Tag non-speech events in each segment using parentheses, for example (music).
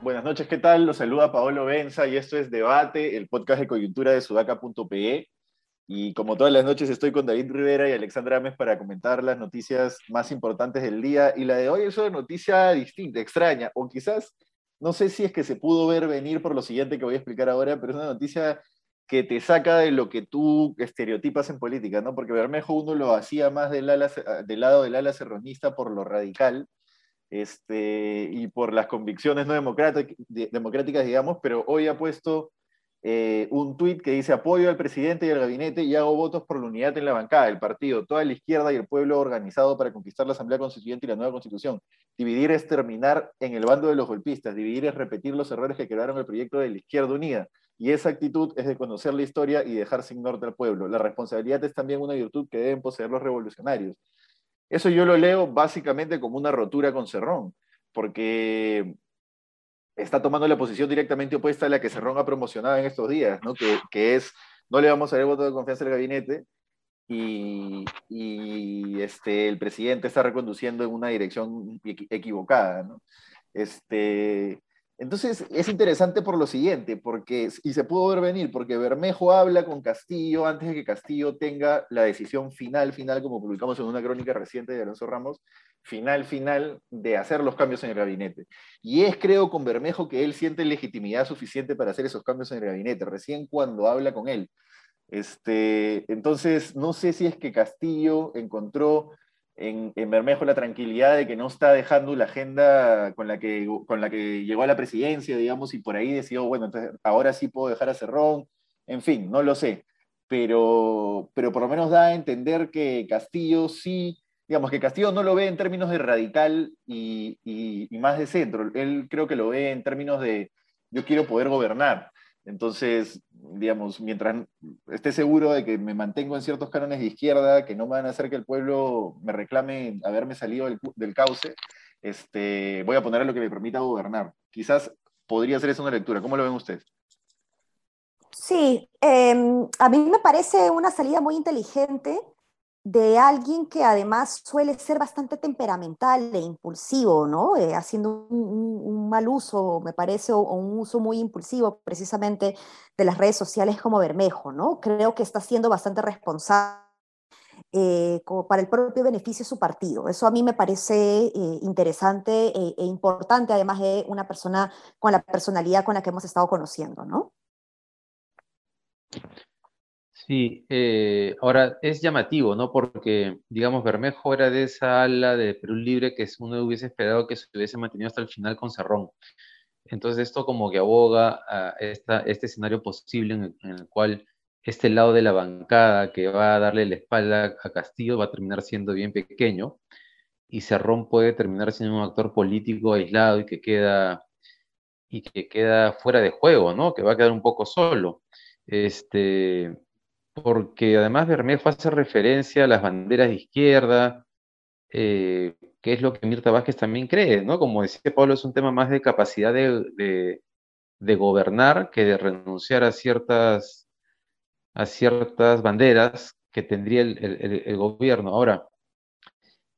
Buenas noches, ¿qué tal? Los saluda Paolo Benza y esto es Debate, el podcast de coyuntura de sudaca.pe. Y como todas las noches estoy con David Rivera y Alexandra Ames para comentar las noticias más importantes del día. Y la de hoy es una noticia distinta, extraña, o quizás, no sé si es que se pudo ver venir por lo siguiente que voy a explicar ahora, pero es una noticia que te saca de lo que tú estereotipas en política, ¿no? Porque Bermejo uno lo hacía más del, del lado del ala serronista por lo radical, este, y por las convicciones no democráticas, digamos, pero hoy ha puesto eh, un tuit que dice apoyo al presidente y al gabinete y hago votos por la unidad en la bancada, el partido, toda la izquierda y el pueblo organizado para conquistar la Asamblea Constituyente y la nueva Constitución. Dividir es terminar en el bando de los golpistas, dividir es repetir los errores que crearon el proyecto de la izquierda unida. Y esa actitud es de conocer la historia y dejar sin norte al pueblo. La responsabilidad es también una virtud que deben poseer los revolucionarios. Eso yo lo leo básicamente como una rotura con Cerrón, porque está tomando la posición directamente opuesta a la que Cerrón ha promocionado en estos días, ¿no? que, que es no le vamos a dar voto de confianza al gabinete y, y, este, el presidente está reconduciendo en una dirección equivocada. ¿no? Este, entonces es interesante por lo siguiente, porque, y se pudo ver venir, porque Bermejo habla con Castillo antes de que Castillo tenga la decisión final, final, como publicamos en una crónica reciente de Alonso Ramos, final, final de hacer los cambios en el gabinete. Y es, creo, con Bermejo que él siente legitimidad suficiente para hacer esos cambios en el gabinete, recién cuando habla con él. Este, entonces, no sé si es que Castillo encontró en, Bermejo la tranquilidad de que no está dejando la agenda con la, que, con la que llegó a la presidencia, digamos, y por ahí decidió, bueno, entonces ahora sí puedo dejar a Cerrón, en fin, no lo sé, pero, pero por lo menos da a entender que Castillo sí, digamos, que Castillo no lo ve en términos de radical y, más de centro, él creo que lo ve en términos de yo quiero poder gobernar. Entonces, digamos, mientras esté seguro de que me mantengo en ciertos cánones de izquierda, que no van a hacer que el pueblo me reclame haberme salido del, cauce, este, voy a poner lo que me permita gobernar. Quizás podría ser eso una lectura. ¿Cómo lo ven ustedes? Sí, em, a mí me parece una salida muy inteligente de alguien que además suele ser bastante temperamental e impulsivo, ¿no? Eh, haciendo un, mal uso, me parece, o, un uso muy impulsivo precisamente de las redes sociales como Bermejo, ¿no? Creo que está siendo bastante responsable eh, para el propio beneficio de su partido. Eso a mí me parece eh, interesante e, e, importante, además de una persona con la personalidad con la que hemos estado conociendo, ¿no? Sí, eh, ahora es llamativo, ¿no? Porque, digamos, Bermejo era de esa ala de Perú Libre que uno hubiese esperado que se hubiese mantenido hasta el final con Cerrón. Entonces esto como que aboga a esta, este escenario posible en el, cual este lado de la bancada que va a darle la espalda a Castillo va a terminar siendo bien pequeño y Cerrón puede terminar siendo un actor político aislado y que queda, y que queda fuera de juego, ¿no? Que va a quedar un poco solo. Este, porque además Bermejo hace referencia a las banderas de izquierda, eh, que es lo que Mirta Vázquez también cree, ¿no? Como decía Pablo, es un tema más de capacidad de, gobernar que de renunciar a ciertas, a ciertas banderas que tendría el, gobierno. Ahora,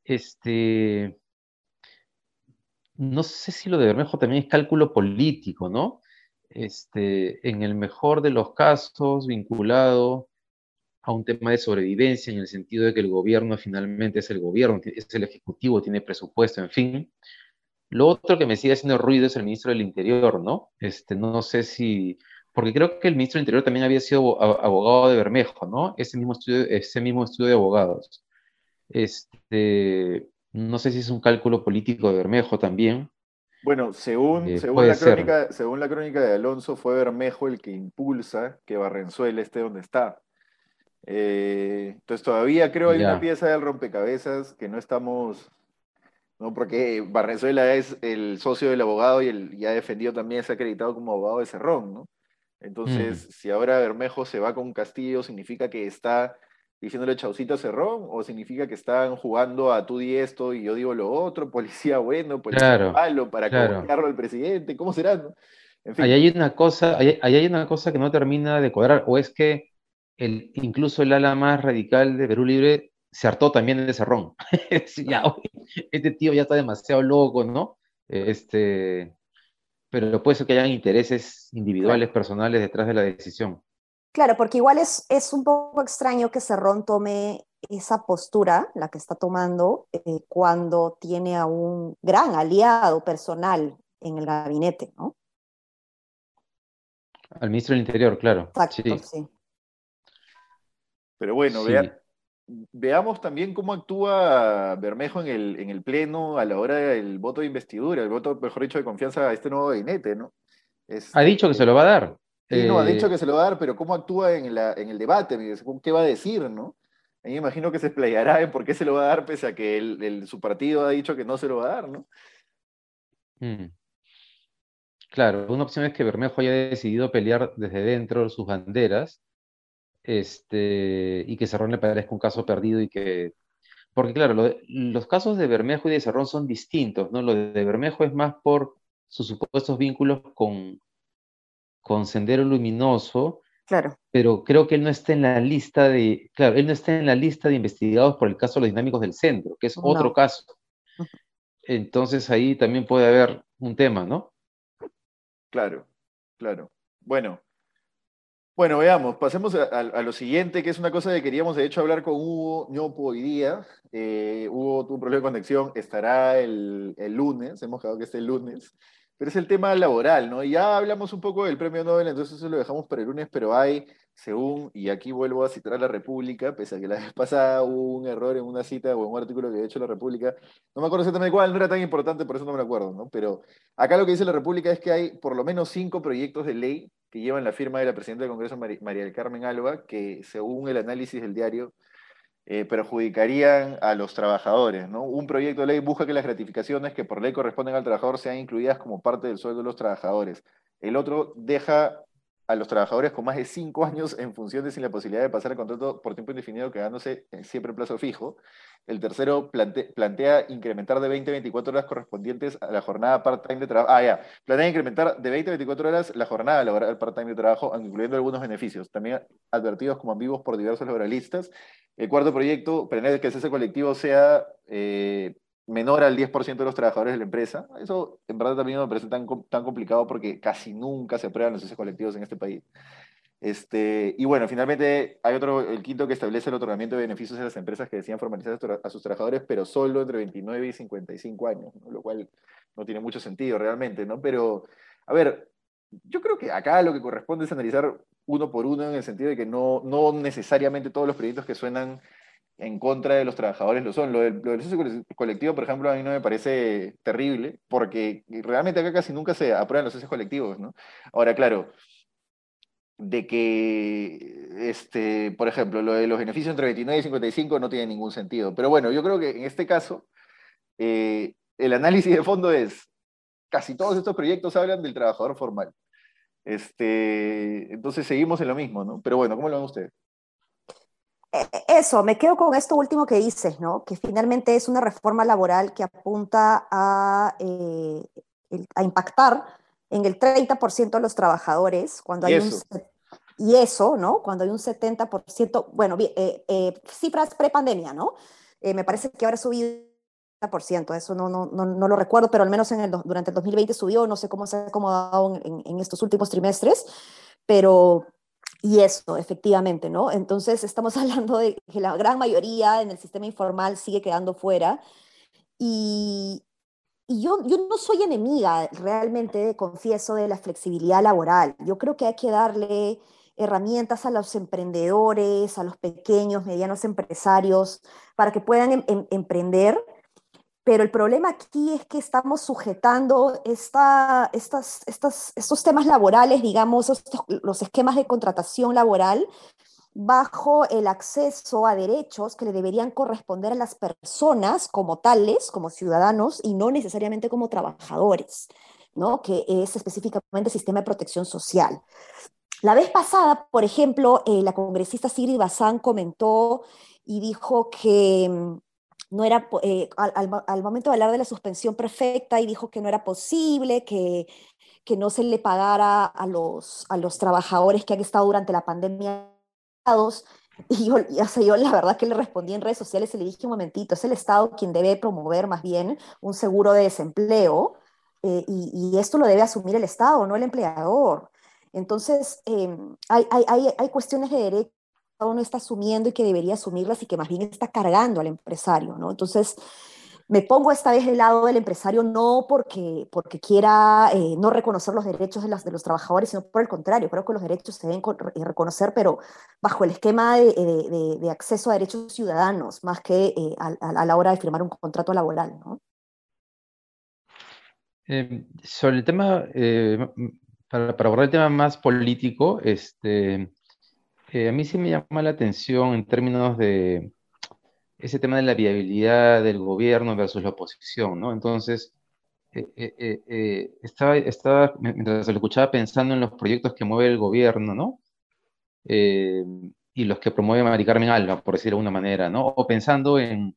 este, no sé si lo de Bermejo también es cálculo político, ¿no? Este, en el mejor de los casos, vinculado a un tema de sobrevivencia en el sentido de que el gobierno finalmente es el gobierno, es el ejecutivo, tiene presupuesto, en fin. Lo otro que me sigue haciendo ruido es el ministro del Interior, ¿no? Este, no sé si, porque creo que el ministro del Interior también había sido abogado de Bermejo, ¿no? Ese mismo estudio, ese mismo estudio de abogados. Este, no sé si es un cálculo político de Bermejo también. Bueno, según, eh, según, la crónica, según la crónica de Alonso, fue Bermejo el que impulsa que Barrenzuela esté donde está. Eh, entonces todavía creo hay una pieza del rompecabezas que no estamos, ¿no? porque Barrenzuela es el socio del abogado y, el, ya ha defendido también, se ha acreditado como abogado de Cerrón, ¿no? Entonces, mm. si ahora Bermejo se va con Castillo, ¿significa que está diciéndole chaucito a Cerrón? ¿O significa que están jugando a tú di esto y yo digo lo otro? (laughs) Policía bueno, policía malo, para claro. al presidente, ¿cómo será? No? Ahí hay una cosa, ahí, hay una cosa que no termina de cuadrar, o es que el, incluso el ala más radical de Perú Libre se hartó también de Cerrón. (laughs) ya, este tío ya está demasiado loco, ¿no? Este, pero puede ser que hayan intereses individuales, personales detrás de la decisión. Claro, porque igual es, es un poco extraño que Cerrón tome esa postura, la que está tomando, eh, cuando tiene a un gran aliado personal en el gabinete, ¿no? Al ministro del Interior, claro. Exacto, sí. Pero bueno, veamos también cómo actúa Bermejo en el, en el Pleno a la hora del voto de investidura, el voto, mejor dicho, de confianza a este nuevo gabinete, ¿no? ha dicho que se lo va a dar. Sí, no, ha dicho que se lo va a dar, pero ¿cómo actúa en, la, en el debate? ¿Qué va a decir, no? A mí me imagino que se explayará en por qué se lo va a dar, pese a que el, su partido ha dicho que no se lo va a dar, ¿no? Mm. Claro, una opción es que Bermejo haya decidido pelear desde dentro sus banderas este, y que Cerrón le parezca un caso perdido y que... Porque claro, los casos de Bermejo y de Cerrón son distintos, ¿no? Lo de Bermejo es más por sus supuestos vínculos con, con Sendero Luminoso, Claro. Pero creo que él no está en la lista de, claro, él no está en la lista de investigados por el caso de los dinámicos del centro, que es otro caso. Entonces ahí también puede haber un tema, ¿no? Claro, claro. Bueno, bueno, veamos, pasemos a, lo siguiente, que es una cosa que queríamos de hecho hablar con Hugo Ñopo hoy día. Eh, Hugo tuvo un problema de conexión, estará el, el lunes, hemos quedado que esté el lunes pero es el tema laboral, ¿no? ya hablamos un poco del premio Nobel, entonces eso lo dejamos para el lunes, pero hay, según, y aquí vuelvo a citar a la República, pese a que la vez pasada hubo un error en una cita o en un artículo que ha hecho la República, no me acuerdo exactamente cuál, no era tan importante, por eso no me lo acuerdo, ¿no? Pero acá lo que dice la República es que hay por lo menos cinco proyectos de ley que llevan la firma de la Presidenta del Congreso, María del Carmen Alba, que según el análisis del diario, eh, perjudicarían a los trabajadores. ¿no? Un proyecto de ley busca que las gratificaciones que por ley corresponden al trabajador sean incluidas como parte del sueldo de los trabajadores. El otro deja a los trabajadores con más de cinco años en funciones sin la posibilidad de pasar el contrato por tiempo indefinido quedándose siempre en plazo fijo. El tercero plantea incrementar de 20 a 24 horas correspondientes a la jornada part-time de trabajo. Ah, ya. Plantea incrementar de 20 a 24 horas la jornada laboral part-time de trabajo, incluyendo algunos beneficios, también advertidos como ambiguos por diversos laboralistas. El cuarto proyecto pretende que el cese colectivo sea eh, menor al 10% de los trabajadores de la empresa. Eso en verdad también no me parece tan, tan complicado porque casi nunca se aprueban los ceses colectivos en este país. Este, y bueno, finalmente hay otro, el quinto que establece el otorgamiento de beneficios a las empresas que decían formalizar a sus trabajadores, pero solo entre 29 y 55 años, lo cual no tiene mucho sentido realmente, ¿no? Pero, a ver, yo creo que acá lo que corresponde es analizar uno por uno en el sentido de que no, no necesariamente todos los proyectos que suenan en contra de los trabajadores lo son. Lo del, lo colectivo, por ejemplo, a mí no me parece terrible, porque realmente acá casi nunca se aprueban los socios colectivos, ¿no? Ahora, claro, de que, este, por ejemplo, lo de los beneficios entre 29 y 55 no tiene ningún sentido. Pero bueno, yo creo que en este caso, eh, el análisis de fondo es, casi todos estos proyectos hablan del trabajador formal. Este, entonces seguimos en lo mismo, ¿no? Pero bueno, ¿cómo lo ven ustedes? Eso, me quedo con esto último que dices, ¿no? Que finalmente es una reforma laboral que apunta a, eh, a impactar en el 30% de los trabajadores cuando hay un y eso, ¿no? Cuando hay un 70%, bueno, eh, eh, cifras pre-pandemia, ¿no? me parece que ahora ha subido ciento eso no, no, no, no, lo recuerdo, pero al menos en el, durante el 2020 subió, no sé cómo se ha acomodado en, en, estos últimos trimestres, pero, y eso, efectivamente, ¿no? Entonces estamos (laughs) hablando de que la gran mayoría en el sistema informal sigue quedando fuera y, y yo, yo no soy enemiga realmente, confieso, de la flexibilidad laboral. Yo creo que hay que darle herramientas a los emprendedores, a los pequeños, medianos empresarios, para que puedan em, em, emprender. Pero el problema aquí es que estamos sujetando esta, estas, estos temas laborales, digamos, los esquemas de contratación laboral, bajo el acceso a derechos que le deberían corresponder a las personas como tales, como ciudadanos, y no necesariamente como trabajadores, ¿no? que es específicamente el sistema de protección social. La vez pasada, por ejemplo, eh, la congresista Sigrid Bazán comentó y dijo que mm, no era, eh, al, momento de hablar de la suspensión perfecta, y dijo que no era posible, que que no se le pagara a los, a los trabajadores que han estado durante la pandemia. (laughs) Y yo, yo la verdad que le respondí en redes sociales y le dije un momentito, es el Estado quien debe promover más bien un seguro de desempleo eh, y, esto lo debe asumir el Estado, no el empleador. Entonces, em, hay, hay, hay, cuestiones de derecho uno está asumiendo y que debería asumirlas y que más bien está cargando al empresario, ¿no? Entonces, me pongo esta vez del lado del empresario no porque, porque quiera eh, no reconocer los derechos de, los trabajadores, sino por el contrario, creo que los derechos se deben eh, reconocer, pero bajo el esquema de, de, acceso a derechos ciudadanos, más que eh, a, a, la hora de firmar un contrato laboral. ¿no? sobre el tema, para, para, abordar el tema más político, este, a mí sí me llama la atención en términos de ese tema de la viabilidad del gobierno versus la oposición, ¿no? Entonces, eh, eh, eh, estaba, estaba, mientras lo escuchaba, pensando en los proyectos que mueve el gobierno, ¿no? y los que promueve Mari Carmen Alba, por decirlo de alguna manera, ¿no? O pensando en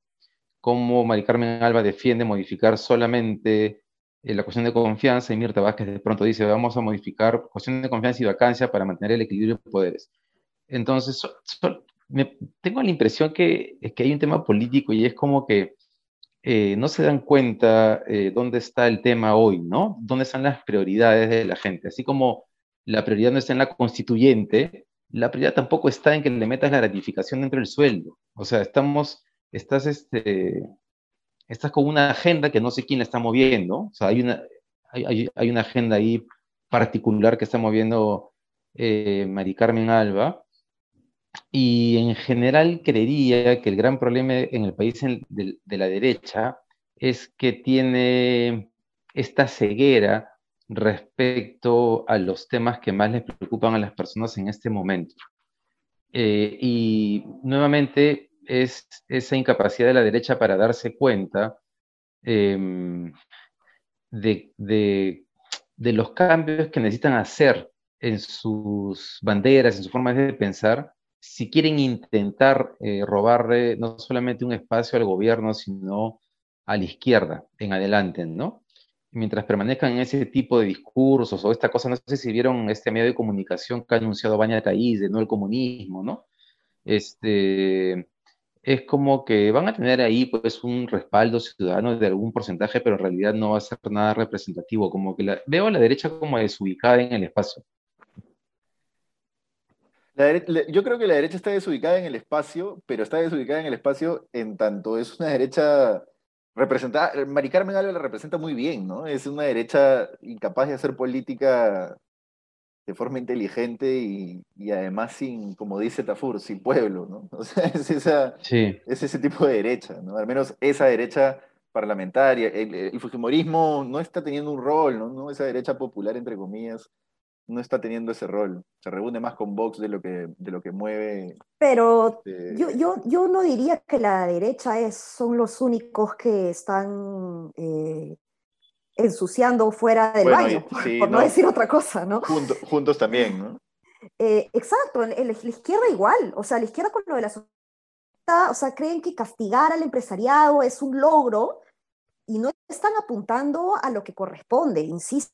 cómo Mari Carmen Alba defiende modificar solamente la cuestión de confianza y Mirta Vázquez de pronto dice, vamos a modificar cuestión de confianza y vacancia para mantener el equilibrio de poderes. Entonces, tengo la impresión que, que hay un tema político y es como que eh, no se dan cuenta eh, dónde está el tema hoy, ¿no? ¿Dónde están las prioridades de la gente? Así como la prioridad no está en la constituyente, la prioridad tampoco está en que le metas la ratificación dentro del sueldo. O sea, estamos, estás, este, estás con una agenda que no sé quién la está moviendo. O sea, hay una, hay, hay una agenda ahí particular que está moviendo eh, Mari Carmen Alba, y en general creería que el gran problema en el país de, la derecha es que tiene esta ceguera respecto a los temas que más les preocupan a las personas en este momento. Eh, y nuevamente es esa incapacidad de la derecha para darse cuenta em, de, de, los cambios que necesitan hacer en sus banderas, en su forma de pensar, si quieren intentar eh, robarle no solamente un espacio al gobierno, sino a la izquierda en adelante, ¿no? Mientras permanezcan en ese tipo de discursos o esta cosa, no sé si vieron este medio de comunicación que ha anunciado Baña Caís de no el comunismo, ¿no? Este, es como que van a tener ahí pues un respaldo ciudadano de algún porcentaje, pero en realidad no va a ser nada representativo, como que veo a la derecha como desubicada en el espacio yo creo que la derecha está desubicada en el espacio, pero está desubicada en el espacio en tanto es una derecha representada. Mari Carmen Alba la representa muy bien, ¿no? Es una derecha incapaz de hacer política de forma inteligente y, además sin, como dice Tafur, sin pueblo, ¿no? (laughs) O sea, es, esa, es ese tipo de derecha, ¿no? Al menos esa derecha parlamentaria. El, el Fujimorismo no está teniendo un rol, ¿no? Esa derecha popular, entre comillas, no está teniendo ese rol. Se reúne más con Vox de lo que, de lo que mueve. Pero este yo, yo, yo no diría que la derecha es, son los únicos que están eh, ensuciando fuera del baño, por, no, decir otra cosa, ¿no? juntos también, ¿no? (laughs) Eh, exacto, la izquierda igual, o sea, la izquierda con lo de la sociedad, o sea, creen que castigar al empresariado es un logro y no están apuntando a lo que corresponde, insisto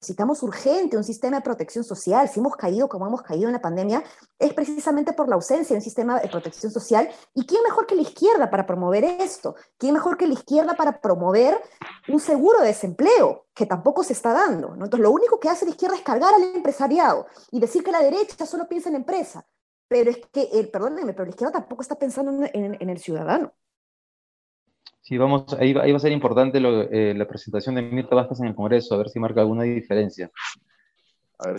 necesitamos urgente un sistema de protección social, si hemos caído como hemos caído en la pandemia, es precisamente por la ausencia de un sistema de protección social. ¿Y quién mejor que la izquierda para promover esto? ¿Quién mejor que la izquierda para promover un seguro de desempleo, que tampoco se está dando? Entonces, lo único que hace la izquierda es cargar al empresariado y decir que la derecha solo piensa en empresa. Pero es que, eh, perdónenme, pero la izquierda tampoco está pensando en el ciudadano. Sí, vamos, ahí, va, a ser importante eh, la presentación de Mirta Vázquez en el Congreso, a ver si marca alguna diferencia.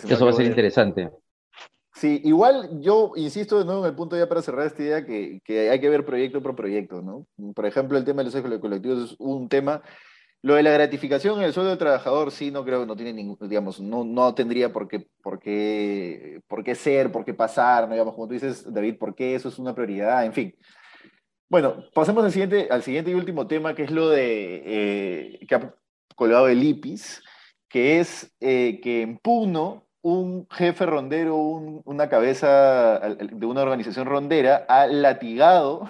Eso va a ser interesante. Sí, igual yo insisto de nuevo en el punto ya para cerrar esta idea que, hay que ver proyecto por proyecto, ¿no? Por ejemplo, el tema de los colectivos es un tema. Lo de la gratificación en el sueldo del trabajador, sí, no creo, no tiene ningún, digamos, no, no tendría por qué, por, qué, por qué ser, por qué pasar, digamos, como tú dices, David, por qué eso es una prioridad, en fin. Bueno, pasemos al siguiente, y último tema, que es lo de eh, que ha colgado el IPIS, que es eh, que en Puno un jefe rondero, una cabeza de una organización rondera, ha latigado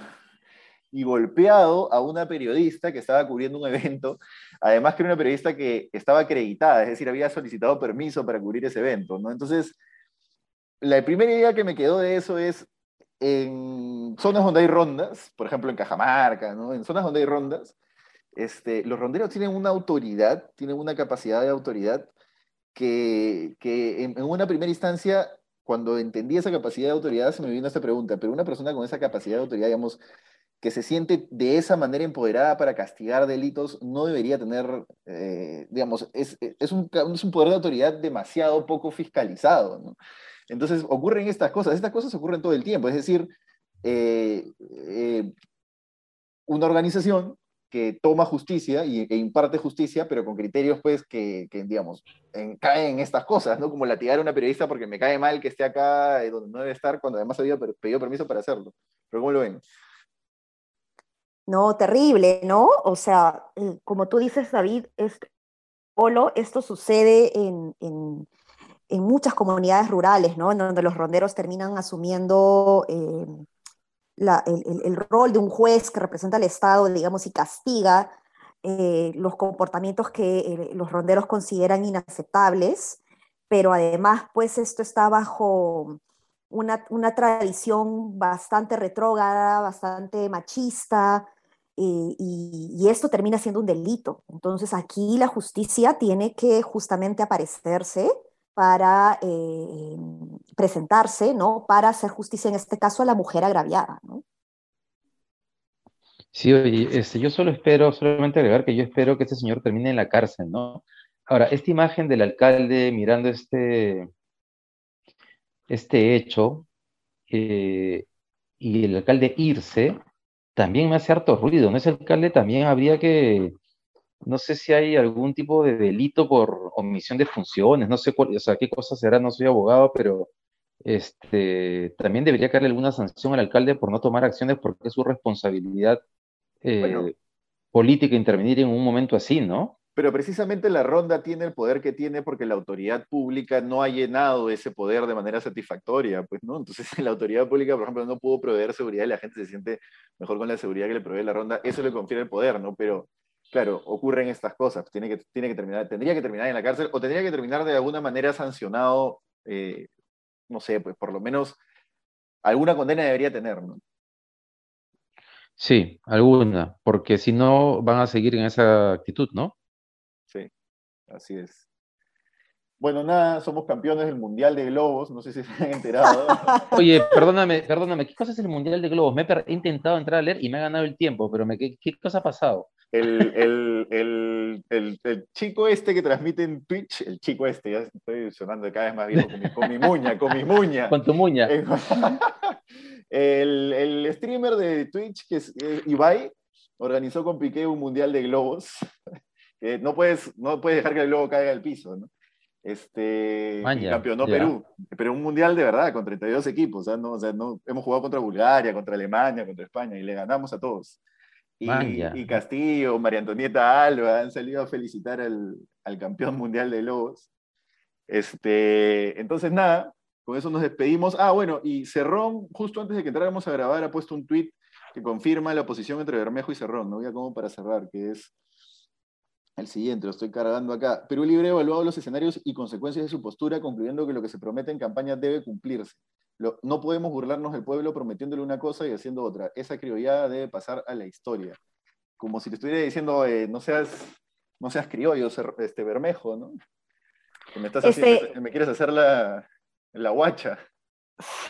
y golpeado a una periodista que estaba cubriendo un evento, además que era una periodista que estaba acreditada, es decir, había solicitado permiso para cubrir ese evento. Entonces, la primera idea que me quedó de eso es, en zonas donde hay rondas, por ejemplo en Cajamarca, ¿no? En zonas donde hay rondas, este, los ronderos tienen una autoridad, tienen una capacidad de autoridad que, que en, en, una primera instancia, cuando entendí esa capacidad de autoridad, se me vino esta pregunta, pero una persona con esa capacidad de autoridad, digamos, que se siente de esa manera empoderada para castigar delitos, no debería tener, eh, digamos, es, es, un, es, un, poder de autoridad demasiado poco fiscalizado. ¿no? Entonces ocurren estas cosas, estas cosas ocurren todo el tiempo, es decir, eh, eh, una organización que toma justicia y, e imparte justicia, pero con criterios, pues, que, digamos, en, caen en estas cosas, ¿no? Como latigar a una periodista porque me cae mal que esté acá donde no debe estar, cuando además había pedido permiso para hacerlo. Pero ¿cómo lo ven? No, terrible, ¿no? O sea, eh, como tú dices, David, es, Polo, esto sucede en, en, en, muchas comunidades rurales, ¿no? En donde los ronderos terminan asumiendo eh, la, el, rol de un juez que representa al Estado, digamos, y castiga eh, los comportamientos que eh, los ronderos consideran inaceptables, pero además, pues esto está bajo una, tradición bastante retrógrada, bastante machista, y, y, esto termina siendo un delito. Entonces aquí la justicia tiene que justamente aparecerse para eh, presentarse, ¿no? Para hacer justicia, en este caso, a la mujer agraviada, ¿no? Sí, oye, este, yo solo espero, solamente agregar que yo espero que este señor termine en la cárcel, ¿no? Ahora, esta imagen del alcalde mirando este, este hecho eh, y el alcalde irse, también me hace harto ruido, ¿no? Ese alcalde también habría que, no sé si hay algún tipo de delito por omisión de funciones, no sé cuál, o sea, qué cosa será, no soy abogado, pero este, también debería caerle alguna sanción al alcalde por no tomar acciones porque es su responsabilidad eh, bueno. política intervenir en un momento así, ¿no? Pero precisamente la ronda tiene el poder que tiene porque la autoridad pública no ha llenado ese poder de manera satisfactoria, pues, ¿no? Entonces, (laughs) la autoridad pública, por ejemplo, no pudo proveer seguridad y la gente se siente mejor con la seguridad que le provee la ronda. Eso le confiere el poder, ¿no? Pero, claro, ocurren estas cosas. Tiene que, tiene que terminar, tendría que terminar en la cárcel o tendría que terminar de alguna manera sancionado, eh, no sé, pues por lo menos alguna condena debería tener, ¿no? Sí, alguna, porque si no van a seguir en esa actitud, ¿no? Sí, así es. Bueno, nada, somos campeones del Mundial de Globos, no sé si se han enterado. (laughs) Oye, perdóname, perdóname, ¿qué cosa es el Mundial de Globos? Me he, intentado entrar a leer y me ha ganado el tiempo, pero me, ¿qué, qué cosa ha pasado? El, el, el, el, chico este que transmite en Twitch, el chico este, ya estoy sonando cada vez más viejo con mi, con mi muña, con mi muña. Con tu muña. El, el, streamer de Twitch, que es Ibai, organizó con Piqué un mundial de globos. Eh, no, puedes, no puedes dejar que el globo caiga al piso, ¿no? Este, Maña, campeonó ya. Perú, pero un mundial de verdad, con 32 equipos, no, o sea, no, hemos jugado contra Bulgaria, contra Alemania, contra España, y le ganamos a todos. Y, Castillo, María Antonieta Alba han salido a felicitar al, al campeón mundial de globos. Este, entonces, nada, con eso nos despedimos. Ah, bueno, y Cerrón, justo antes de que entráramos a grabar, ha puesto un tweet que confirma la oposición entre Bermejo y Cerrón. No voy a como para cerrar, que es el siguiente, lo estoy cargando acá. Perú Libre ha evaluado los escenarios y consecuencias de su postura, concluyendo que lo que se promete en campaña debe cumplirse. Lo, no podemos burlarnos del pueblo prometiéndole una cosa y haciendo otra. Esa criollada debe pasar a la historia. Como si te estuviera diciendo, eh, no seas, no seas criollo, este Bermejo, ¿no? Que me, estás Este- haciendo- me quieres hacer la, la guacha.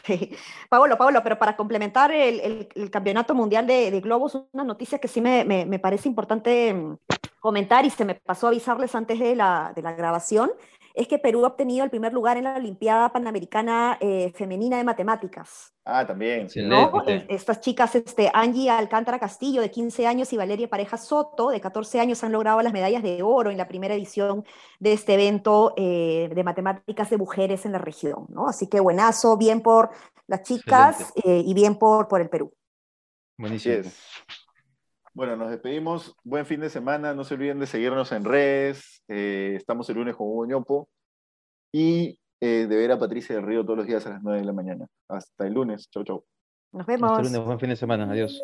Sí. Pablo, Pablo, pero para complementar el, el- el campeonato mundial de, de globos, una noticia que sí me, me- me parece importante mm, comentar y se me pasó a avisarles antes de la, de la grabación, es que Perú ha obtenido el primer lugar en la Olimpiada Panamericana eh, Femenina de Matemáticas. Ah, también. Eh, Estas chicas, este, Angie Alcántara Castillo, de 15 años, y Valeria Pareja Soto, de 14 años, han logrado las medallas de oro en la primera edición de este evento eh, de matemáticas de mujeres en la región. ¿no? Así que buenazo, bien por las chicas eh, y bien por, por el Perú. Así Buenísimo. Bueno, nos despedimos. Buen fin de semana. No se olviden de seguirnos en redes. Eh, estamos el lunes con Hugo Ñopo. Y eh, de ver a Patricia del Río todos los días a las 9 de la mañana. Hasta el lunes. Chau, chau. Nos Hasta vemos. el lunes, buen fin de semana. Adiós.